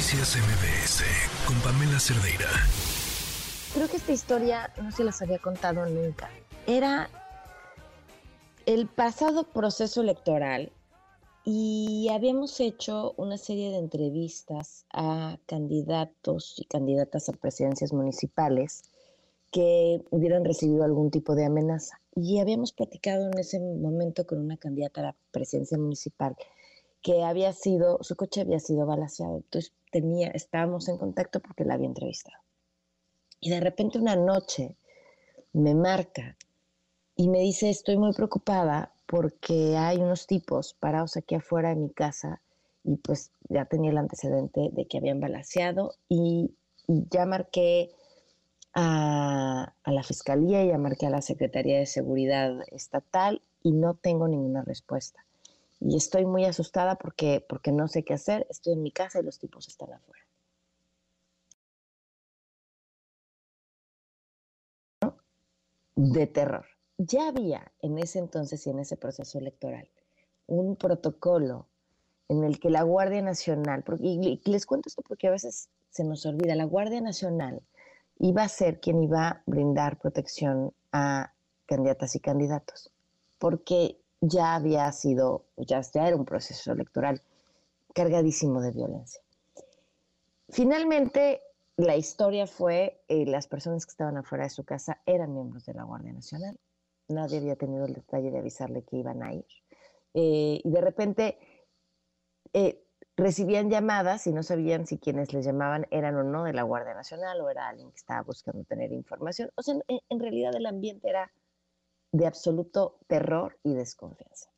Noticias MBS con Pamela Cerdeira. Creo que esta historia no se las había contado nunca. Era el pasado proceso electoral y habíamos hecho una serie de entrevistas a candidatos y candidatas a presidencias municipales que hubieran recibido algún tipo de amenaza. Y habíamos platicado en ese momento con una candidata a la presidencia municipal que había sido, su coche había sido balaseado. Entonces tenía, estábamos en contacto porque la había entrevistado. Y de repente una noche me marca y me dice, estoy muy preocupada porque hay unos tipos parados aquí afuera de mi casa y pues ya tenía el antecedente de que habían balaseado y, ya marqué a, a, la fiscalía, ya marqué a la Secretaría de Seguridad Estatal y no tengo ninguna respuesta y estoy muy asustada porque, porque no sé qué hacer. Estoy en mi casa y los tipos están afuera. De terror. Ya había en ese entonces y en ese proceso electoral un protocolo en el que la Guardia Nacional, y les cuento esto porque a veces se nos olvida, la Guardia Nacional iba a ser quien iba a brindar protección a candidatas y candidatos, porque ya había sido, ya, era un proceso electoral cargadísimo de violencia. Finalmente, la historia fue, eh, las personas que estaban afuera de su casa eran miembros de la Guardia Nacional. Nadie había tenido el detalle de avisarle que iban a ir. Eh, y de repente eh, recibían llamadas y no sabían si quienes les llamaban eran o no de la Guardia Nacional o era alguien que estaba buscando tener información. O sea, en realidad el ambiente era de absoluto terror y desconfianza.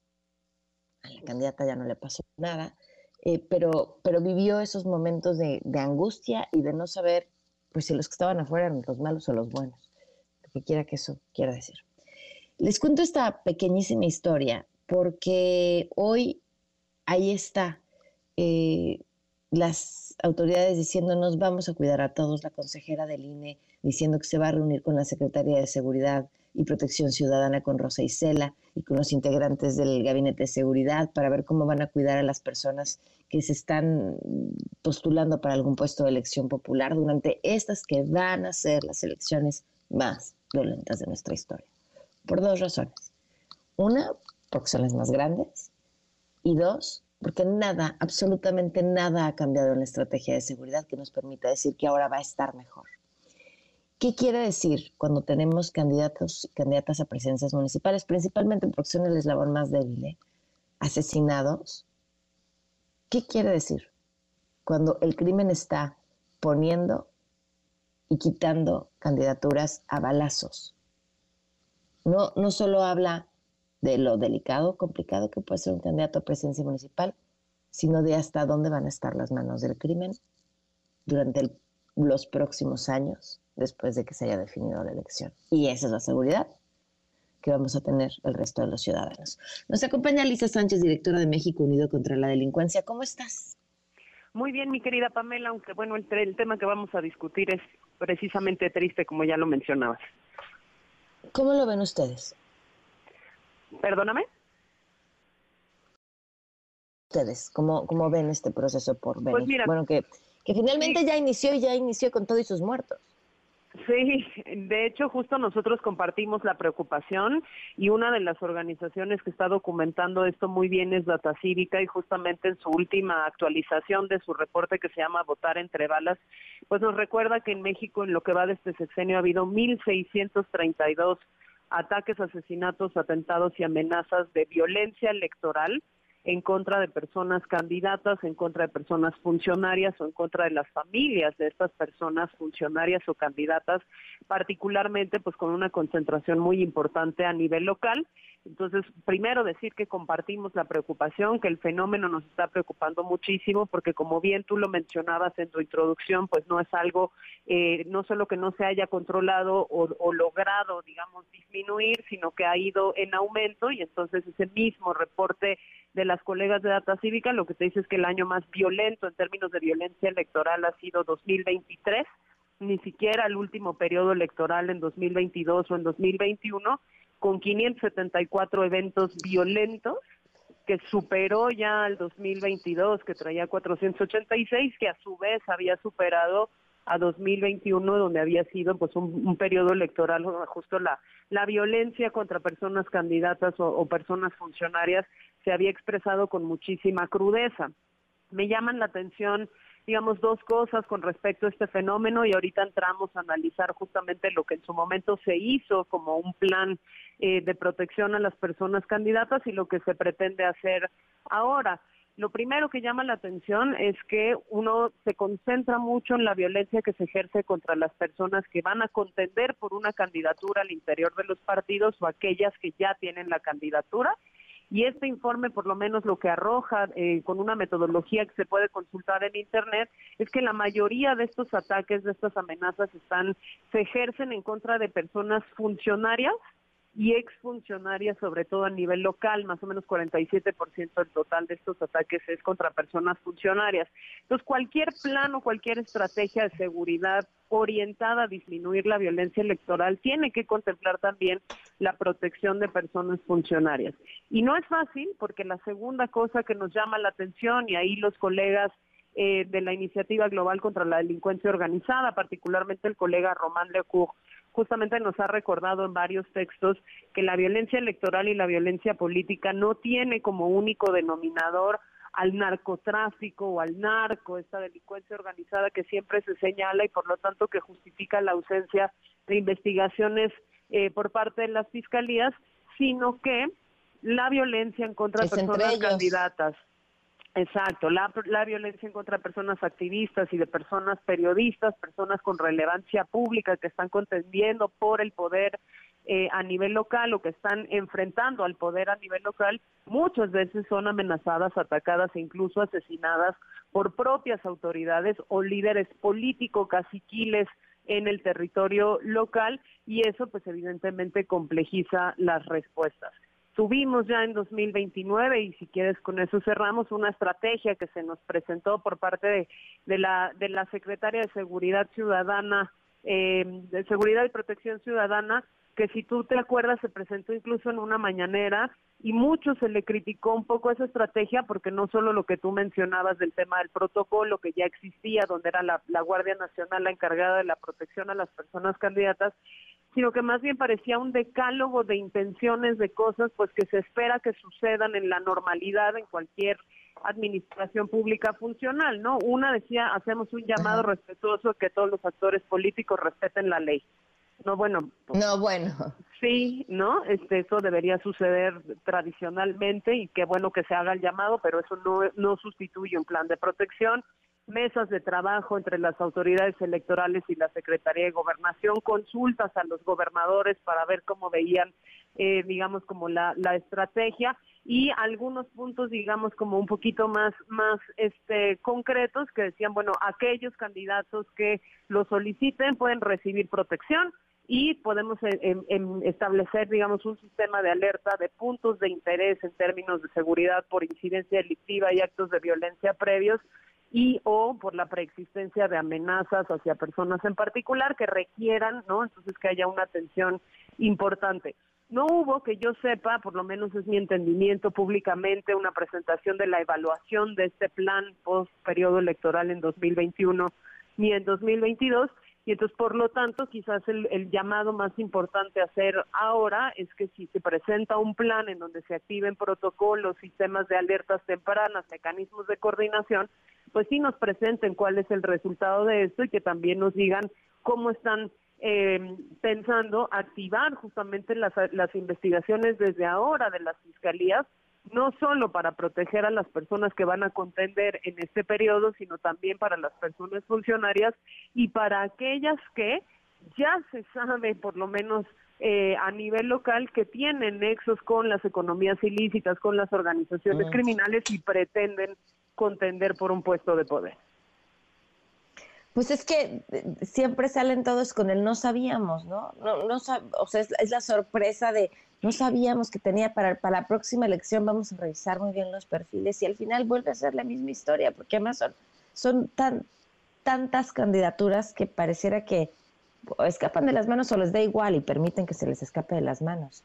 A la candidata ya no le pasó nada, eh, pero, pero vivió esos momentos de, angustia y de no saber pues si los que estaban afuera eran los malos o los buenos, lo que quiera que eso quiera decir. Les cuento esta pequeñísima historia porque hoy ahí está eh, las autoridades diciendo nos vamos a cuidar a todos, la consejera del INE diciendo que se va a reunir con la Secretaría de Seguridad y Protección Ciudadana con Rosa Isela y con los integrantes del Gabinete de Seguridad para ver cómo van a cuidar a las personas que se están postulando para algún puesto de elección popular durante estas que van a ser las elecciones más violentas de nuestra historia. Por dos razones. Una, porque son las más grandes. Y dos, porque nada, absolutamente nada ha cambiado en la estrategia de seguridad que nos permita decir que ahora va a estar mejor. ¿Qué quiere decir cuando tenemos candidatos y candidatas a presidencias municipales, principalmente porque son el eslabón más débil, asesinados? ¿Qué quiere decir? Cuando el crimen está poniendo y quitando candidaturas a balazos. No, no solo habla de lo delicado, complicado que puede ser un candidato a presidencia municipal, sino de hasta dónde van a estar las manos del crimen durante los próximos años después de que se haya definido la elección. Y esa es la seguridad que vamos a tener el resto de los ciudadanos. Nos acompaña Lisa Sánchez, directora de México Unido contra la Delincuencia. ¿Cómo estás? Muy bien, mi querida Pamela, aunque bueno, el, el tema que vamos a discutir es precisamente triste, como ya lo mencionabas. ¿Cómo lo ven ustedes? Perdóname. Ustedes, ¿cómo, cómo ven este proceso por? Pues bueno, que, que finalmente ya inició y ya inició con todos sus muertos. Sí, de hecho justo nosotros compartimos la preocupación y una de las organizaciones que está documentando esto muy bien es Data Cívica y justamente en su última actualización de su reporte que se llama Votar entre balas, pues nos recuerda que en México en lo que va de este sexenio ha habido 1.632 ataques, asesinatos, atentados y amenazas de violencia electoral en contra de personas candidatas, en contra de personas funcionarias o en contra de las familias de estas personas funcionarias o candidatas, particularmente pues con una concentración muy importante a nivel local. Entonces, primero decir que compartimos la preocupación, que el fenómeno nos está preocupando muchísimo, porque como bien tú lo mencionabas en tu introducción, pues no es algo, eh, no solo que no se haya controlado o, o logrado, digamos, disminuir, sino que ha ido en aumento y entonces ese mismo reporte de las colegas de Data Cívica, lo que te dice es que el año más violento en términos de violencia electoral ha sido 2023, ni siquiera el último periodo electoral en 2022 o en 2021, con 574 eventos violentos que superó ya al 2022, que traía 486, que a su vez había superado a 2021, donde había sido pues un, periodo electoral justo la, la violencia contra personas candidatas o, personas funcionarias se había expresado con muchísima crudeza. Me llaman la atención digamos, dos cosas con respecto a este fenómeno y ahorita entramos a analizar justamente lo que en su momento se hizo como un plan eh, de protección a las personas candidatas y lo que se pretende hacer ahora. Lo primero que llama la atención es que uno se concentra mucho en la violencia que se ejerce contra las personas que van a contender por una candidatura al interior de los partidos o aquellas que ya tienen la candidatura. Y este informe, por lo menos lo que arroja eh, con una metodología que se puede consultar en Internet, es que la mayoría de estos ataques, de estas amenazas, están se ejercen en contra de personas funcionarias y exfuncionarias, sobre todo a nivel local, más o menos 47% del total de estos ataques es contra personas funcionarias. Entonces, cualquier plan o cualquier estrategia de seguridad orientada a disminuir la violencia electoral tiene que contemplar también la protección de personas funcionarias. Y no es fácil porque la segunda cosa que nos llama la atención, y ahí los colegas eh, de la Iniciativa Global contra la Delincuencia Organizada, particularmente el colega Román Lecour, justamente nos ha recordado en varios textos que la violencia electoral y la violencia política no tiene como único denominador al narcotráfico o al narco, esta delincuencia organizada que siempre se señala y por lo tanto que justifica la ausencia de investigaciones eh, por parte de las fiscalías, sino que la violencia en contra de personas candidatas, Exacto, la, la, violencia en contra de personas activistas y de personas periodistas, personas con relevancia pública que están contendiendo por el poder eh, a nivel local o que están enfrentando al poder a nivel local, muchas veces son amenazadas, atacadas e incluso asesinadas por propias autoridades o líderes políticos caciquiles en el territorio local y eso pues evidentemente complejiza las respuestas. Tuvimos ya en 2029, y si quieres con eso cerramos, una estrategia que se nos presentó por parte de, la, de la Secretaria de Seguridad Ciudadana, eh, de Seguridad y Protección Ciudadana, que si tú te acuerdas se presentó incluso en una mañanera y mucho se le criticó un poco esa estrategia porque no solo lo que tú mencionabas del tema del protocolo que ya existía, donde era la Guardia Nacional la encargada de la protección a las personas candidatas, sino que más bien parecía un decálogo de intenciones, de cosas pues que se espera que sucedan en la normalidad en cualquier administración pública funcional, ¿no? Una decía, hacemos un llamado respetuoso a que todos los actores políticos respeten la ley. No, bueno. Pues, no, bueno. Sí, ¿no? Este, eso debería suceder tradicionalmente y qué bueno que se haga el llamado, pero eso no, no sustituye un plan de protección mesas de trabajo entre las autoridades electorales y la Secretaría de Gobernación, consultas a los gobernadores para ver cómo veían, eh, digamos, como la, la estrategia y algunos puntos, digamos, como un poquito más, más este, concretos que decían, bueno, aquellos candidatos que lo soliciten pueden recibir protección y podemos eh, establecer, digamos, un sistema de alerta de puntos de interés en términos de seguridad por incidencia delictiva y actos de violencia previos y o por la preexistencia de amenazas hacia personas en particular que requieran, ¿no? Entonces que haya una atención importante. No hubo, que yo sepa, por lo menos es mi entendimiento públicamente, una presentación de la evaluación de este plan post periodo electoral en 2021 ni en 2022. Y entonces, por lo tanto, quizás el, el, llamado más importante a hacer ahora es que si se presenta un plan en donde se activen protocolos, sistemas de alertas tempranas, mecanismos de coordinación, pues sí nos presenten cuál es el resultado de esto y que también nos digan cómo están eh, pensando activar justamente las, las investigaciones desde ahora de las fiscalías, no solo para proteger a las personas que van a contender en este periodo, sino también para las personas funcionarias y para aquellas que ya se sabe, por lo menos eh, a nivel local, que tienen nexos con las economías ilícitas, con las organizaciones mm. criminales y pretenden contender por un puesto de poder. Pues es que eh, siempre salen todos con el no sabíamos, ¿no? no, no o sea, es, la sorpresa de no sabíamos que tenía para, para la próxima elección, vamos a revisar muy bien los perfiles y al final vuelve a ser la misma historia, porque además son, son tan, tantas candidaturas que pareciera que escapan de las manos o les da igual y permiten que se les escape de las manos.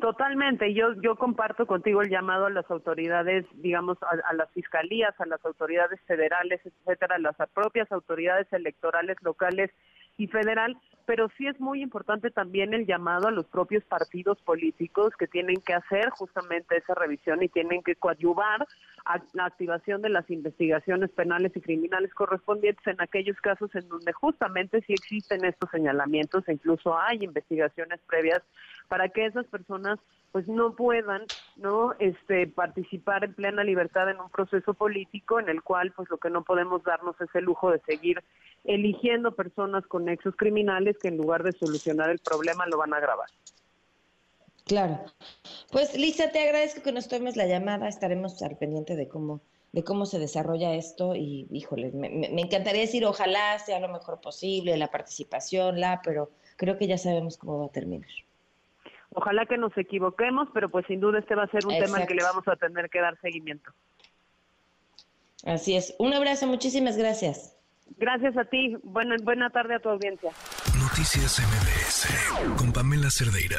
Totalmente, yo yo comparto contigo el llamado a las autoridades, digamos, a, las fiscalías, a las autoridades federales, etcétera, a las propias autoridades electorales locales y federal, pero sí es muy importante también el llamado a los propios partidos políticos que tienen que hacer justamente esa revisión y tienen que coadyuvar a la activación de las investigaciones penales y criminales correspondientes en aquellos casos en donde justamente sí existen estos señalamientos e incluso hay investigaciones previas para que esas personas pues no puedan no este participar en plena libertad en un proceso político en el cual pues lo que no podemos darnos es el lujo de seguir eligiendo personas con nexos criminales que en lugar de solucionar el problema lo van a agravar. Claro. Pues Lisa, te agradezco que nos tomes la llamada, estaremos al pendiente de cómo de cómo se desarrolla esto y híjole, me, me encantaría decir ojalá sea lo mejor posible, la participación, la, pero creo que ya sabemos cómo va a terminar. Ojalá que nos equivoquemos, pero pues sin duda este va a ser un tema al que le vamos a tener que dar seguimiento. Así es. Un abrazo, muchísimas gracias. Gracias a ti. Buena, buena tarde a tu audiencia. Noticias MBS con Pamela Cerdeira.